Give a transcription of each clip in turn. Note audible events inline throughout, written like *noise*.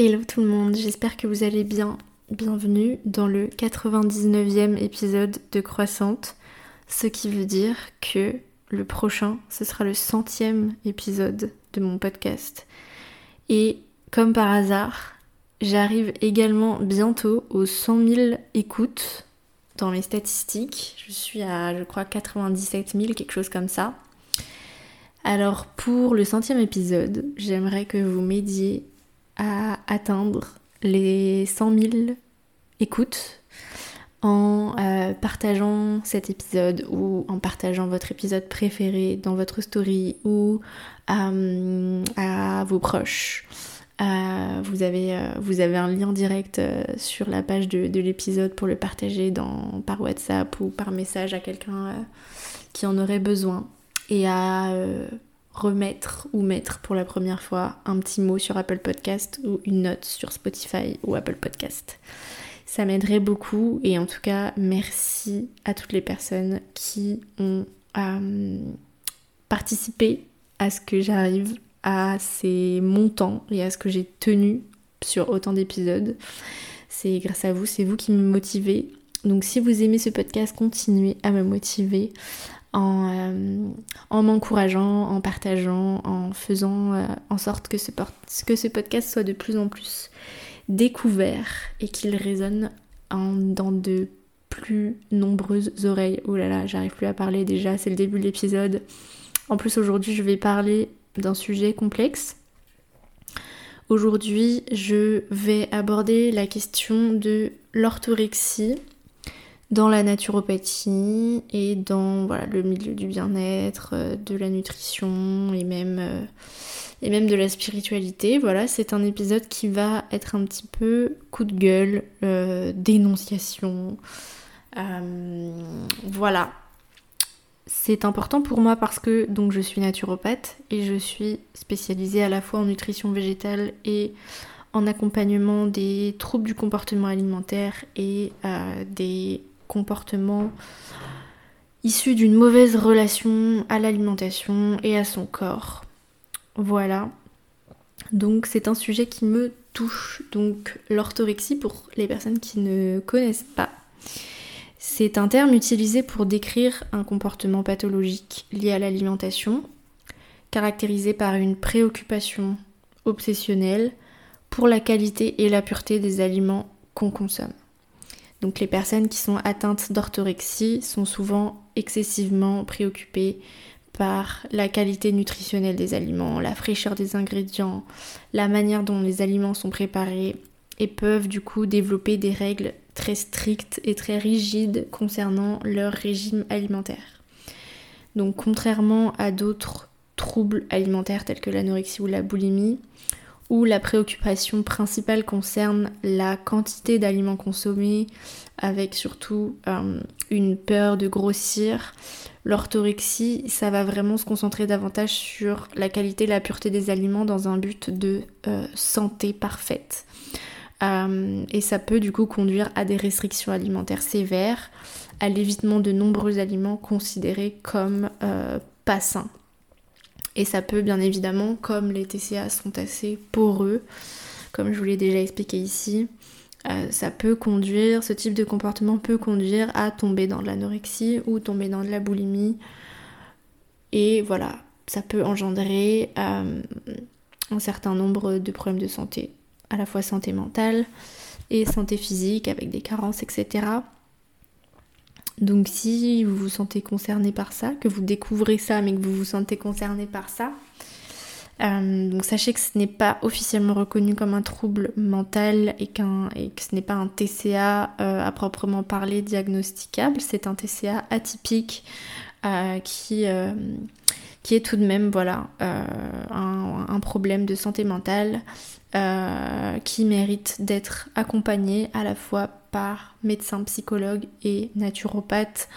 Hello tout le monde, j'espère que vous allez bien. Bienvenue dans le 99e épisode de Croissante, ce qui veut dire que le prochain, ce sera le centième épisode de mon podcast. Et comme par hasard, j'arrive également bientôt aux 100 000 écoutes dans mes statistiques. Je suis à, je crois, 97 000, quelque chose comme ça. Alors pour le centième épisode, j'aimerais que vous m'aidiez à atteindre les 100 000 écoutes en euh, partageant cet épisode ou en partageant votre épisode préféré dans votre story ou euh, à vos proches. Euh, vous, avez, vous avez un lien direct sur la page de, de l'épisode pour le partager dans, par WhatsApp ou par message à quelqu'un qui en aurait besoin. Et à remettre ou mettre pour la première fois un petit mot sur Apple Podcast ou une note sur Spotify ou Apple Podcast. Ça m'aiderait beaucoup et en tout cas merci à toutes les personnes qui ont euh, participé à ce que j'arrive à ces montants et à ce que j'ai tenu sur autant d'épisodes. C'est grâce à vous, c'est vous qui me motivez. Donc si vous aimez ce podcast, continuez à me motiver euh, en, m'encourageant, en partageant, en faisant euh, en sorte que ce, que ce podcast soit de plus en plus découvert et qu'il résonne dans de plus nombreuses oreilles. Oh là là, j'arrive plus à parler déjà, c'est le début de l'épisode. En plus aujourd'hui je vais parler d'un sujet complexe. Aujourd'hui je vais aborder la question de l'orthorexie dans la naturopathie et dans voilà, le milieu du bien-être, euh, de la nutrition et même, euh, et même de la spiritualité. Voilà, c'est un épisode qui va être un petit peu coup de gueule, euh, dénonciation. voilà. C'est important pour moi parce que donc je suis naturopathe et je suis spécialisée à la fois en nutrition végétale et en accompagnement des troubles du comportement alimentaire et des comportement issu d'une mauvaise relation à l'alimentation et à son corps. Voilà. Donc c'est un sujet qui me touche. Donc l'orthorexie, pour les personnes qui ne connaissent pas, c'est un terme utilisé pour décrire un comportement pathologique lié à l'alimentation, caractérisé par une préoccupation obsessionnelle pour la qualité et la pureté des aliments qu'on consomme. Donc les personnes qui sont atteintes d'orthorexie sont souvent excessivement préoccupées par la qualité nutritionnelle des aliments, la fraîcheur des ingrédients, la manière dont les aliments sont préparés et peuvent du coup développer des règles très strictes et très rigides concernant leur régime alimentaire. Donc contrairement à d'autres troubles alimentaires tels que l'anorexie ou la boulimie, où la préoccupation principale concerne la quantité d'aliments consommés, avec surtout euh, une peur de grossir. L'orthorexie, ça va vraiment se concentrer davantage sur la qualité et la pureté des aliments dans un but de euh, santé parfaite. Euh, et ça peut du coup conduire à des restrictions alimentaires sévères, à l'évitement de nombreux aliments considérés comme pas sains. Et ça peut bien évidemment, comme les TCA sont assez poreux, comme je vous l'ai déjà expliqué ici, euh, ça peut conduire, ce type de comportement peut conduire à tomber dans de l'anorexie ou tomber dans de la boulimie. Et voilà, ça peut engendrer euh, un certain nombre de problèmes de santé, à la fois santé mentale et santé physique avec des carences, etc. Donc si vous vous sentez concerné par ça, que vous découvrez ça mais que vous vous sentez concerné par ça, euh, donc sachez que ce n'est pas officiellement reconnu comme un trouble mental et, et que ce n'est pas un TCA euh, à proprement parler diagnosticable, c'est un TCA atypique euh, qui, qui est tout de même voilà, un, problème de santé mentale qui mérite d'être accompagné à la fois par médecin, psychologue et naturopathe,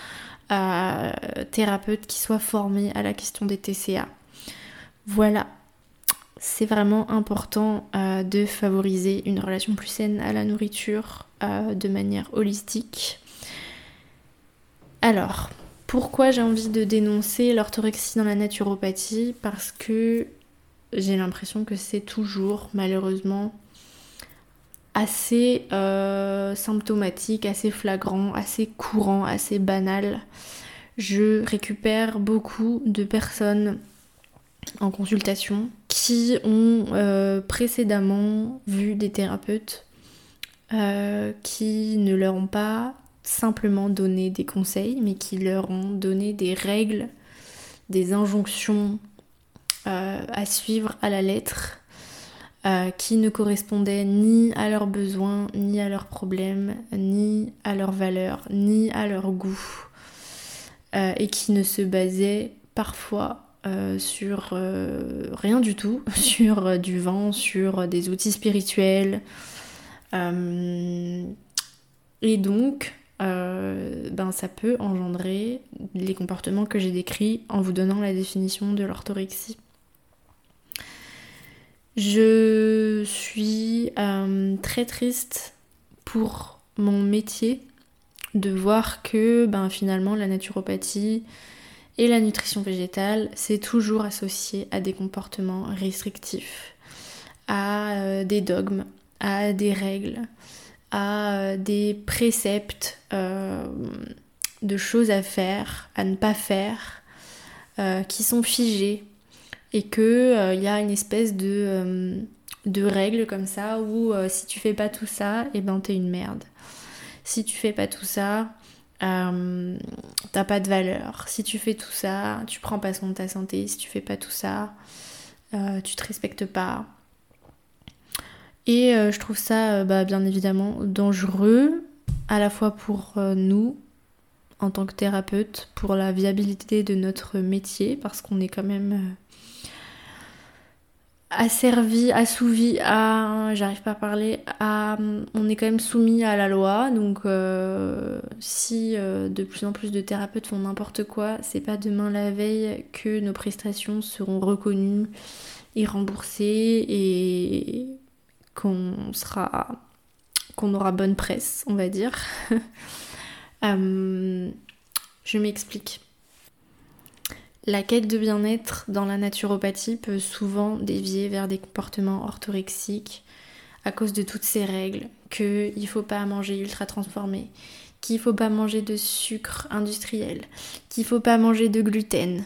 euh, thérapeute qui soit formé à la question des TCA. Voilà, c'est vraiment important euh, de favoriser une relation plus saine à la nourriture euh, de manière holistique. Alors, pourquoi j'ai envie de dénoncer l'orthorexie dans la naturopathie? Parce que j'ai l'impression que c'est toujours, malheureusement, assez euh, symptomatique, assez flagrant, assez courant, assez banal. Je récupère beaucoup de personnes en consultation qui ont euh, précédemment vu des thérapeutes euh, qui ne leur ont pas simplement donné des conseils, mais qui leur ont donné des règles, des injonctions à suivre à la lettre euh, qui ne correspondaient ni à leurs besoins, ni à leurs problèmes, ni à leurs valeurs, ni à leur goût, euh, et qui ne se basaient parfois euh, sur rien du tout, *laughs* sur du vent, sur des outils spirituels. et donc, ben, ça peut engendrer les comportements que j'ai décrits en vous donnant la définition de l'orthorexie. Je suis euh, très triste pour mon métier de voir que ben, finalement la naturopathie et la nutrition végétale, c'est toujours associé à des comportements restrictifs, à euh, des dogmes, à des règles, à euh, des préceptes de choses à faire, à ne pas faire, qui sont figés et que il euh, y a une espèce de, euh, règle comme ça où euh, si tu fais pas tout ça, et eh ben t'es une merde. Si tu fais pas tout ça, t'as pas de valeur. Si tu fais tout ça, tu prends pas soin de ta santé. Si tu fais pas tout ça, tu te respectes pas. Et je trouve ça bah, bien évidemment dangereux, à la fois pour nous, en tant que thérapeute, pour la viabilité de notre métier, parce qu'on est quand même asservi, assouvi à, j'arrive pas à parler, à, on est quand même soumis à la loi, donc euh, si euh, de plus en plus de thérapeutes font n'importe quoi, c'est pas demain la veille que nos prestations seront reconnues et remboursées et qu'on sera, qu'on aura bonne presse, on va dire. *laughs* Euh, je m'explique. La quête de bien-être dans la naturopathie peut souvent dévier vers des comportements orthorexiques à cause de toutes ces règles, qu'il ne faut pas manger ultra transformé, qu'il ne faut pas manger de sucre industriel, qu'il ne faut pas manger de gluten,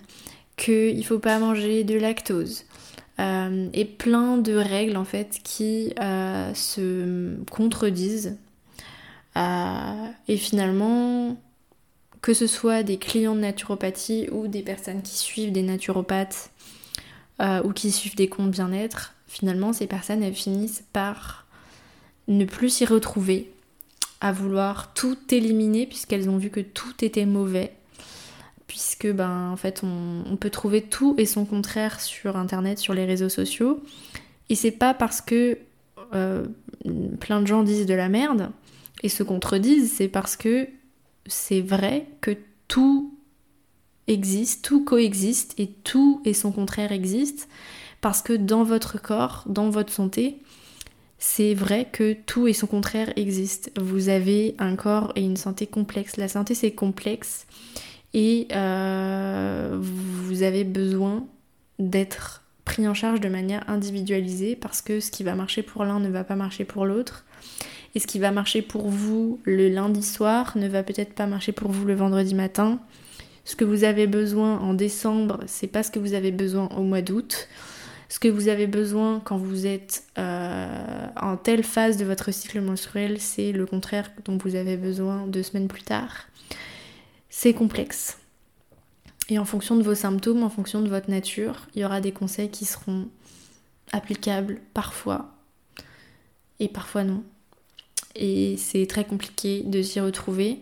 qu'il ne faut pas manger de lactose. Euh, et plein de règles en fait qui euh, se contredisent. Euh, et finalement, que ce soit des clients de naturopathie ou des personnes qui suivent des naturopathes euh, ou qui suivent des comptes bien-être, finalement ces personnes elles finissent par ne plus s'y retrouver, à vouloir tout éliminer puisqu'elles ont vu que tout était mauvais. Puisque ben en fait on, peut trouver tout et son contraire sur internet, sur les réseaux sociaux. Et c'est pas parce que euh, plein de gens disent de la merde et se contredisent, c'est parce que c'est vrai que tout existe, tout coexiste et tout et son contraire existe parce que dans votre corps, dans votre santé, c'est vrai que tout et son contraire existent. Vous avez un corps et une santé complexe. La santé c'est complexe et euh, vous avez besoin d'être pris en charge de manière individualisée parce que ce qui va marcher pour l'un ne va pas marcher pour l'autre. Et ce qui va marcher pour vous le lundi soir ne va peut-être pas marcher pour vous le vendredi matin. Ce que vous avez besoin en décembre, c'est pas ce que vous avez besoin au mois d'août. Ce que vous avez besoin quand vous êtes euh, en telle phase de votre cycle menstruel, c'est le contraire dont vous avez besoin deux semaines plus tard. C'est complexe. Et en fonction de vos symptômes, en fonction de votre nature, il y aura des conseils qui seront applicables parfois et parfois non et c'est très compliqué de s'y retrouver.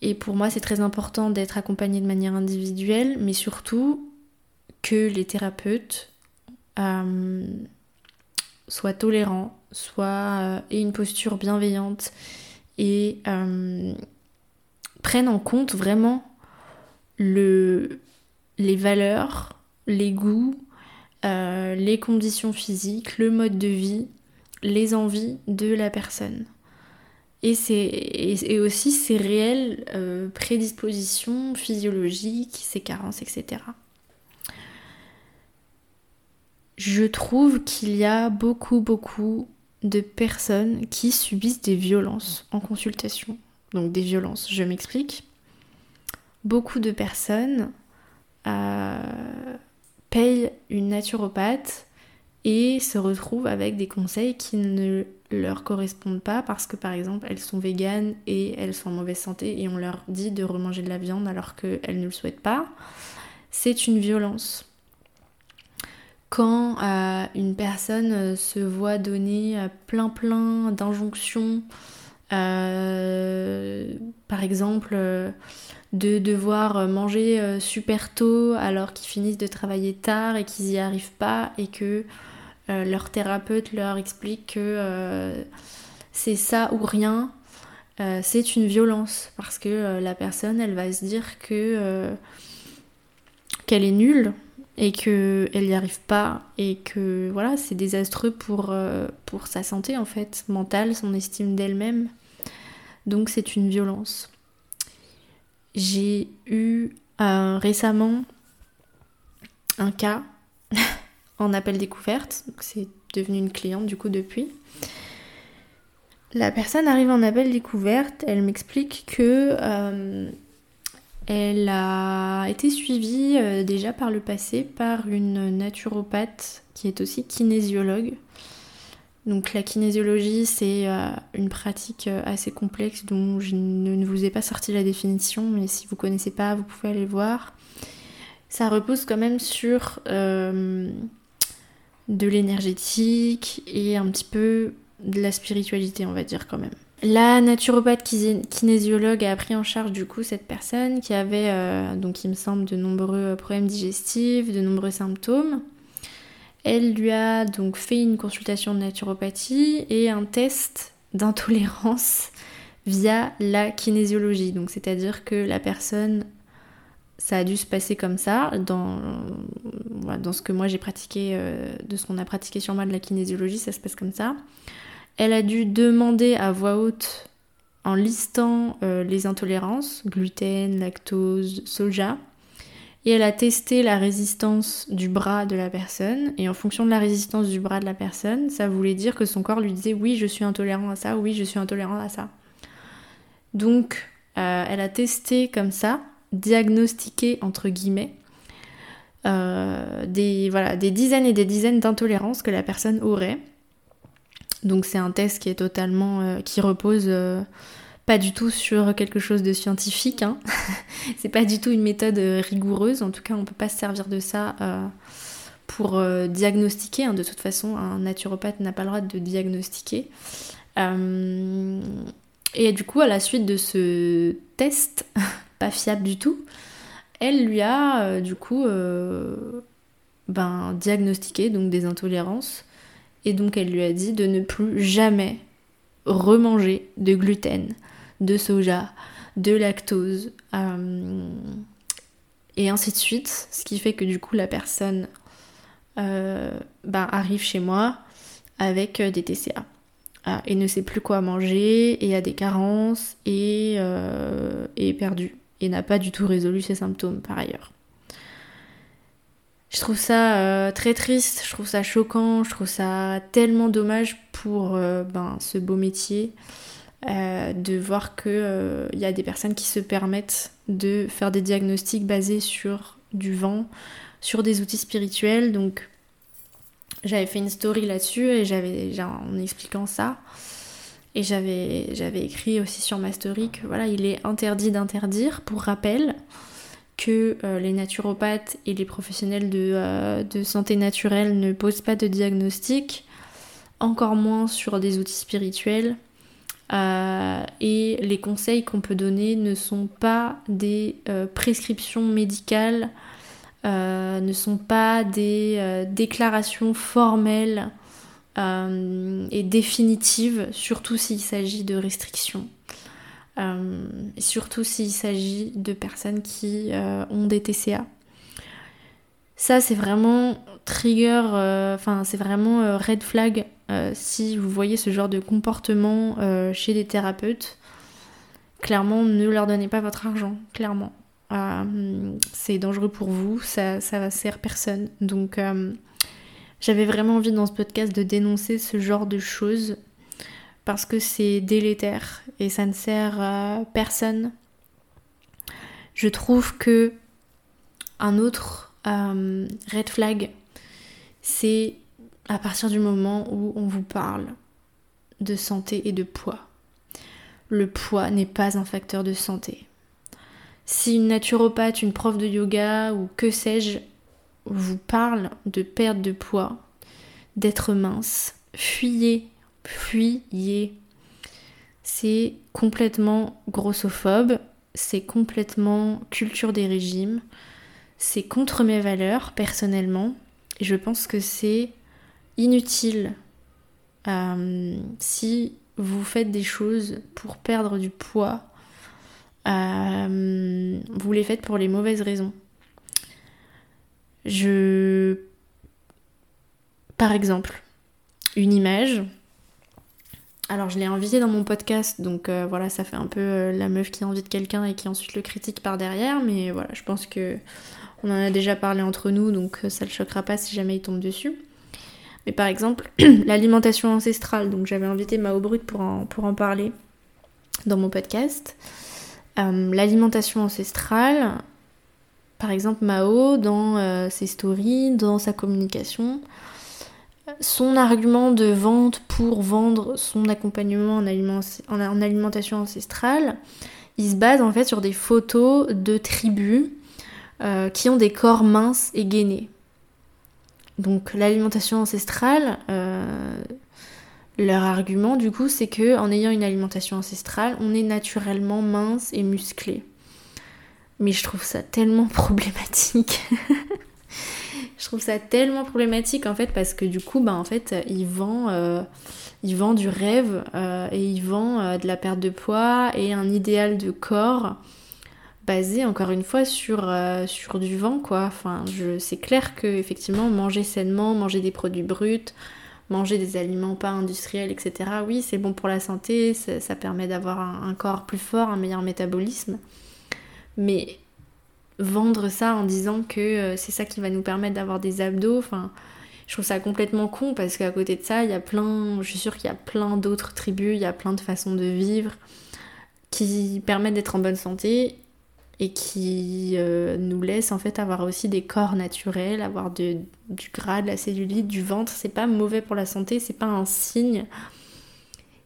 Et pour moi, c'est très important d'être accompagné de manière individuelle, mais surtout que les thérapeutes euh, soient tolérants, soient euh, aient une posture bienveillante et euh, prennent en compte vraiment le, les valeurs, les goûts, les conditions physiques, le mode de vie les envies de la personne. Et, aussi ses réelles euh, prédispositions physiologiques, ses carences, etc. Je trouve qu'il y a beaucoup, beaucoup de personnes qui subissent des violences en consultation. Donc des violences, je m'explique. Beaucoup de personnes euh, payent une naturopathe et se retrouvent avec des conseils qui ne leur correspondent pas parce que par exemple elles sont véganes et elles sont en mauvaise santé et on leur dit de remanger de la viande alors qu'elles ne le souhaitent pas. C'est une violence quand euh, une personne euh, se voit donner euh, plein plein d'injonctions, par exemple de devoir manger super tôt alors qu'ils finissent de travailler tard et qu'ils n'y arrivent pas et que leur thérapeute leur explique que c'est ça ou rien, c'est une violence parce que la personne elle va se dire que qu'elle est nulle et qu'elle n'y arrive pas et que voilà, c'est désastreux pour, euh, pour sa santé en fait, mentale, son estime d'elle-même. Donc c'est une violence. J'ai eu euh, récemment un cas *laughs* en appel découverte, c'est devenu une cliente du coup depuis. La personne arrive en appel découverte, elle m'explique que euh, elle a été suivie euh, déjà par le passé par une naturopathe qui est aussi kinésiologue. Donc la kinésiologie, c'est euh, une pratique euh, assez complexe dont je ne vous ai pas sorti la définition, mais si vous ne connaissez pas, vous pouvez aller voir. Ça repose quand même sur de l'énergétique et un petit peu de la spiritualité, on va dire quand même. La naturopathe kinésiologue a pris en charge du coup cette personne qui avait, euh, donc il me semble, de nombreux problèmes digestifs, de nombreux symptômes. Elle lui a donc fait une consultation de naturopathie et un test d'intolérance via la kinésiologie. Donc c'est-à-dire que la personne, ça a dû se passer comme ça dans, dans ce que moi j'ai pratiqué, euh, de ce qu'on a pratiqué sur moi de la kinésiologie, ça se passe comme ça. Elle a dû demander à voix haute, en listant euh, les intolérances, gluten, lactose, soja, et elle a testé la résistance du bras de la personne, et en fonction de la résistance du bras de la personne, ça voulait dire que son corps lui disait oui, je suis intolérant à ça, oui, je suis intolérant à ça. Donc, euh, elle a testé comme ça, diagnostiqué entre guillemets, euh, des, dizaines et des dizaines d'intolérances que la personne aurait. Donc c'est un test qui est totalement, euh, qui repose pas du tout sur quelque chose de scientifique. Hein. *laughs* c'est pas du tout une méthode euh, rigoureuse. En tout cas, on peut pas se servir de ça pour diagnostiquer. Hein. De toute façon, un naturopathe n'a pas le droit de diagnostiquer. et du coup, à la suite de ce test, *laughs* pas fiable du tout, elle lui a du coup ben, diagnostiqué donc des intolérances et donc elle lui a dit de ne plus jamais remanger de gluten, de soja, de lactose, euh, et ainsi de suite. Ce qui fait que du coup la personne euh, bah, arrive chez moi avec euh, des TCA et ne sait plus quoi manger et a des carences et est perdu et n'a pas du tout résolu ses symptômes par ailleurs. Je trouve ça très triste, je trouve ça choquant, je trouve ça tellement dommage pour ben, ce beau métier euh, de voir qu'il y a des personnes qui se permettent de faire des diagnostics basés sur du vent, sur des outils spirituels. Donc j'avais fait une story là-dessus et j'avais en expliquant ça. Et j'avais, j'avais écrit aussi sur ma story que voilà, il est interdit d'interdire, pour rappel que euh, les naturopathes et les professionnels euh, de, santé naturelle ne posent pas de diagnostic, encore moins sur des outils spirituels. Euh, et les conseils qu'on peut donner ne sont pas des prescriptions médicales, ne sont pas des déclarations formelles et définitives, surtout s'il s'agit de restrictions. Euh, surtout s'il s'agit de personnes qui euh, ont des TCA. Ça, c'est vraiment trigger, euh, enfin, c'est vraiment red flag si vous voyez ce genre de comportement chez des thérapeutes. Clairement, ne leur donnez pas votre argent, clairement. c'est dangereux pour vous, ça, ça va servir personne. Donc, J'avais vraiment envie dans ce podcast de dénoncer ce genre de choses parce que c'est délétère et ça ne sert à personne. Je trouve que un autre euh, red flag, c'est à partir du moment où on vous parle de santé et de poids. Le poids n'est pas un facteur de santé. Si une naturopathe, une prof de yoga ou que sais-je vous parle de perte de poids, d'être mince, fuyez fuyez. C'est complètement grossophobe, c'est complètement culture des régimes, c'est contre mes valeurs personnellement, et je pense que c'est inutile euh, si vous faites des choses pour perdre du poids, euh, vous les faites pour les mauvaises raisons. Je... Par exemple, une image, alors je l'ai invité dans mon podcast, donc euh, voilà, ça fait un peu la meuf qui invite quelqu'un et qui ensuite le critique par derrière, mais voilà, je pense que on en a déjà parlé entre nous, donc ça le choquera pas si jamais il tombe dessus. Mais par exemple, *clears throat* l'alimentation ancestrale, donc j'avais invité Mao Brut pour en, parler dans mon podcast. l'alimentation ancestrale, par exemple Mao, dans ses stories, dans sa communication, son argument de vente pour vendre son accompagnement en, alimentation ancestrale, il se base en fait sur des photos de tribus euh, qui ont des corps minces et gainés. Donc l'alimentation ancestrale, euh, leur argument du coup c'est que en ayant une alimentation ancestrale, on est naturellement mince et musclé. Mais je trouve ça tellement *laughs* problématique. Je trouve ça tellement problématique en fait parce que du coup, bah en fait, il vend, euh, du rêve euh, et il vend euh, de la perte de poids et un idéal de corps basé encore une fois sur, sur du vent quoi. Enfin, c'est clair que effectivement manger sainement, manger des produits bruts, manger des aliments pas industriels, etc. Oui, c'est bon pour la santé, ça, permet d'avoir un corps plus fort, un meilleur métabolisme. Mais vendre ça en disant que euh, c'est ça qui va nous permettre d'avoir des abdos. Enfin, je trouve ça complètement con parce qu'à côté de ça, il y a plein, je suis sûre qu'il y a plein d'autres tribus, il y a plein de façons de vivre qui permettent d'être en bonne santé et qui euh, nous laissent en fait avoir aussi des corps naturels, avoir du gras, de la cellulite, du ventre. C'est pas mauvais pour la santé, c'est pas un signe.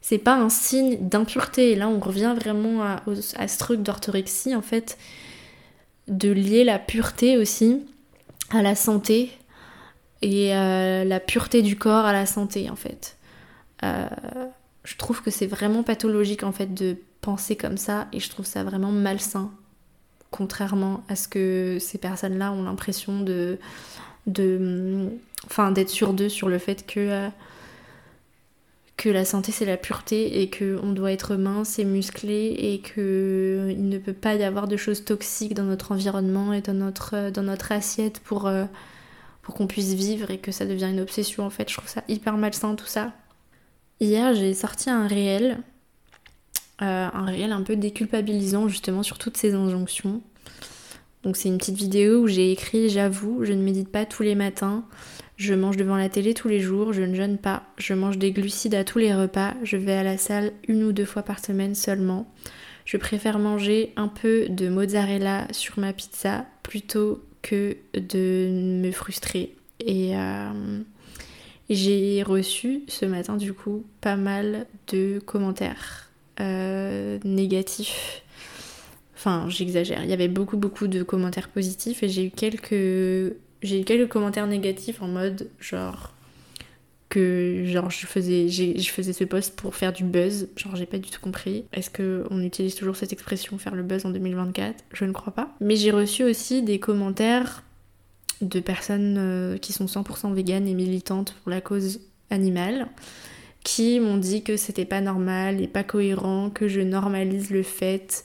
C'est pas un signe d'impureté. Et là, on revient vraiment à, à ce truc d'orthorexie en fait de lier la pureté aussi à la santé et euh, la pureté du corps à la santé en fait. Euh, je trouve que c'est vraiment pathologique en fait de penser comme ça et je trouve ça vraiment malsain contrairement à ce que ces personnes-là ont l'impression de de d'être sur d'eux sur le fait que euh, que la santé c'est la pureté et que on doit être mince et musclé et que il ne peut pas y avoir de choses toxiques dans notre environnement et dans notre, notre assiette pour, euh, pour qu'on puisse vivre et que ça devient une obsession en fait. Je trouve ça hyper malsain tout ça. Hier j'ai sorti un réel, euh, un réel un peu déculpabilisant justement sur toutes ces injonctions. Donc c'est une petite vidéo où j'ai écrit j'avoue, je ne médite pas tous les matins, je mange devant la télé tous les jours, je ne jeûne pas, je mange des glucides à tous les repas, je vais à la salle une ou deux fois par semaine seulement. Je préfère manger un peu de mozzarella sur ma pizza plutôt que de me frustrer. Et euh, j'ai reçu ce matin du coup pas mal de commentaires euh, négatifs. Enfin, j'exagère. Il y avait beaucoup beaucoup de commentaires positifs et j'ai eu quelques j'ai eu quelques commentaires négatifs en mode genre que genre je faisais je faisais ce post pour faire du buzz. Genre j'ai pas du tout compris. Est-ce que on utilise toujours cette expression faire le buzz en 2024 je ne crois pas. Mais j'ai reçu aussi des commentaires de personnes euh, qui sont 100% véganes et militantes pour la cause animale qui m'ont dit que c'était pas normal et pas cohérent que je normalise le fait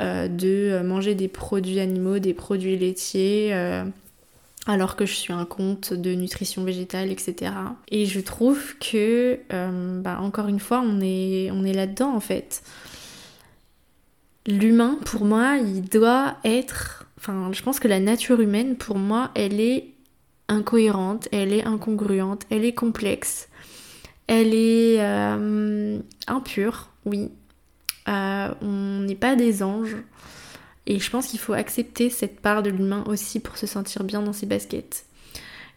euh, de manger des produits animaux des produits laitiers euh, alors que je suis un compte de nutrition végétale, etc. Et je trouve que, euh, bah, encore une fois, on est, on est là-dedans en fait. L'humain, pour moi, il doit être... Enfin, je pense que la nature humaine, pour moi, elle est incohérente, elle est incongruente, elle est complexe, elle est euh, impure, oui. Euh, on n'est pas des anges. Et je pense qu'il faut accepter cette part de l'humain aussi pour se sentir bien dans ses baskets.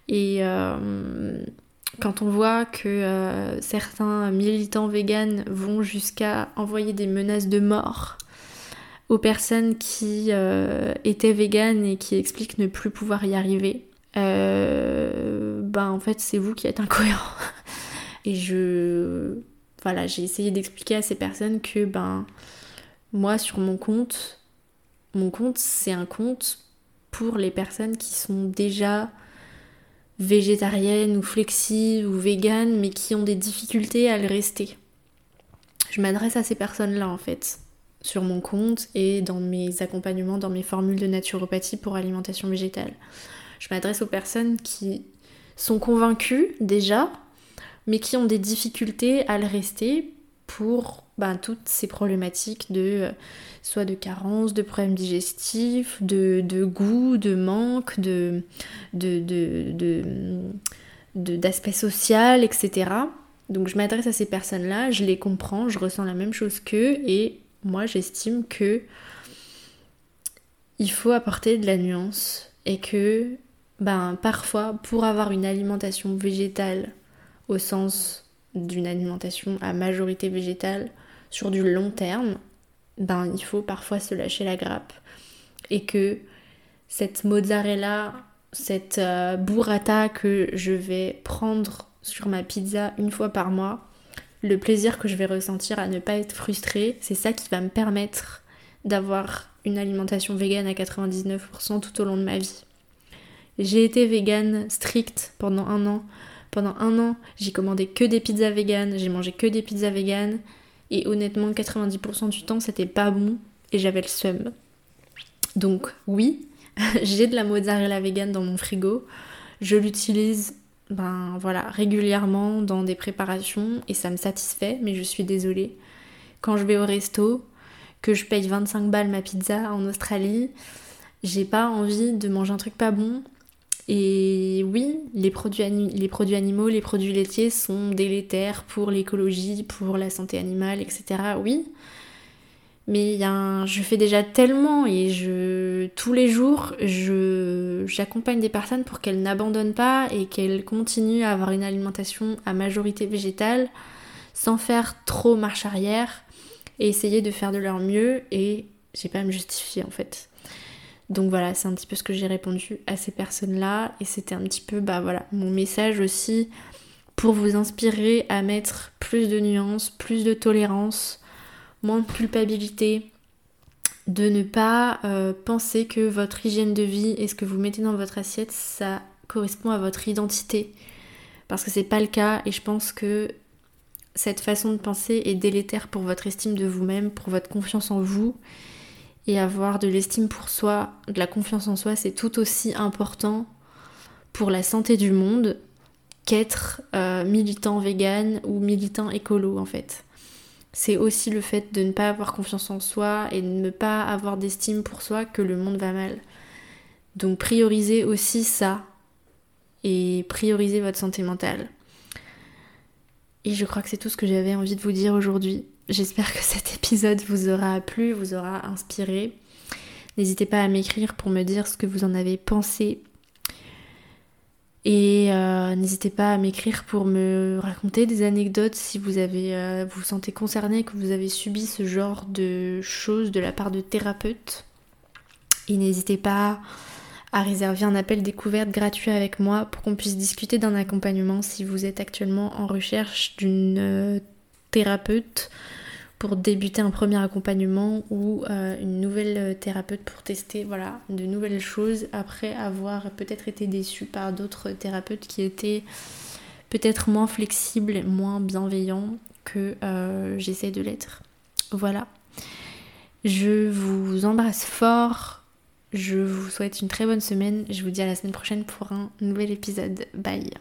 Et euh, quand on voit que certains militants véganes vont jusqu'à envoyer des menaces de mort aux personnes qui étaient véganes et qui expliquent ne plus pouvoir y arriver, ben en fait c'est vous qui êtes incohérent. Et je voilà, j'ai essayé d'expliquer à ces personnes que ben moi sur mon compte, mon compte c'est un compte pour les personnes qui sont déjà végétariennes ou flexibles ou véganes mais qui ont des difficultés à le rester. Je m'adresse à ces personnes-là en fait sur mon compte et dans mes accompagnements, dans mes formules de naturopathie pour alimentation végétale. Je m'adresse aux personnes qui sont convaincues déjà, mais qui ont des difficultés à le rester pour ben, toutes ces problématiques de euh, soit de carence, de problèmes digestifs, de, goût, de manque, de, d'aspect social, etc. Donc je m'adresse à ces personnes-là, je les comprends, je ressens la même chose qu'eux et moi j'estime que il faut apporter de la nuance et que ben parfois pour avoir une alimentation végétale au sens d'une alimentation à majorité végétale sur du long terme, ben il faut parfois se lâcher la grappe et que cette mozzarella, cette euh, burrata que je vais prendre sur ma pizza une fois par mois, le plaisir que je vais ressentir à ne pas être frustrée, c'est ça qui va me permettre d'avoir une alimentation végane à 99% tout au long de ma vie. J'ai été végane stricte pendant un an. Pendant un an, j'ai commandé que des pizzas véganes, j'ai mangé que des pizzas véganes. Et honnêtement, 90% du temps, c'était pas bon et j'avais le seum. Donc, oui, *laughs* j'ai de la mozzarella végane dans mon frigo. Je l'utilise ben voilà, régulièrement dans des préparations et ça me satisfait, mais je suis désolée. Quand je vais au resto, que je paye 25 balles ma pizza en Australie, j'ai pas envie de manger un truc pas bon et oui, les produits, animaux, les produits laitiers sont délétères pour l'écologie, pour la santé animale, etc. Oui. Mais je fais déjà tellement et je tous les jours, j'accompagne des personnes pour qu'elles n'abandonnent pas et qu'elles continuent à avoir une alimentation à majorité végétale sans faire trop marche arrière et essayer de faire de leur mieux et j'ai pas à me justifier en fait. Donc voilà, c'est un petit peu ce que j'ai répondu à ces personnes-là. Et c'était un petit peu, bah voilà, mon message aussi pour vous inspirer à mettre plus de nuances, plus de tolérance, moins de culpabilité, de ne pas euh, penser que votre hygiène de vie et ce que vous mettez dans votre assiette, ça correspond à votre identité. Parce que c'est pas le cas et je pense que cette façon de penser est délétère pour votre estime de vous-même, pour votre confiance en vous et avoir de l'estime pour soi, de la confiance en soi, c'est tout aussi important pour la santé du monde qu'être euh, militant vegan ou militant écolo en fait. C'est aussi le fait de ne pas avoir confiance en soi et de ne pas avoir d'estime pour soi que le monde va mal. Donc priorisez aussi ça et priorisez votre santé mentale. Et je crois que c'est tout ce que j'avais envie de vous dire aujourd'hui. J'espère que cet épisode vous aura plu, vous aura inspiré. N'hésitez pas à m'écrire pour me dire ce que vous en avez pensé. Et euh, n'hésitez pas à m'écrire pour me raconter des anecdotes si vous avez euh, vous, sentez concerné, que vous avez subi ce genre de choses de la part de thérapeutes. Et n'hésitez pas à réserver un appel découverte gratuit avec moi pour qu'on puisse discuter d'un accompagnement si vous êtes actuellement en recherche d'une euh, thérapeute pour débuter un premier accompagnement ou euh, une nouvelle euh, thérapeute pour tester voilà, de nouvelles choses après avoir peut-être été déçu par d'autres thérapeutes qui étaient peut-être moins flexibles, moins bienveillants que euh, j'essaie de l'être. Voilà. Je vous embrasse fort. Je vous souhaite une très bonne semaine. Je vous dis à la semaine prochaine pour un nouvel épisode. Bye.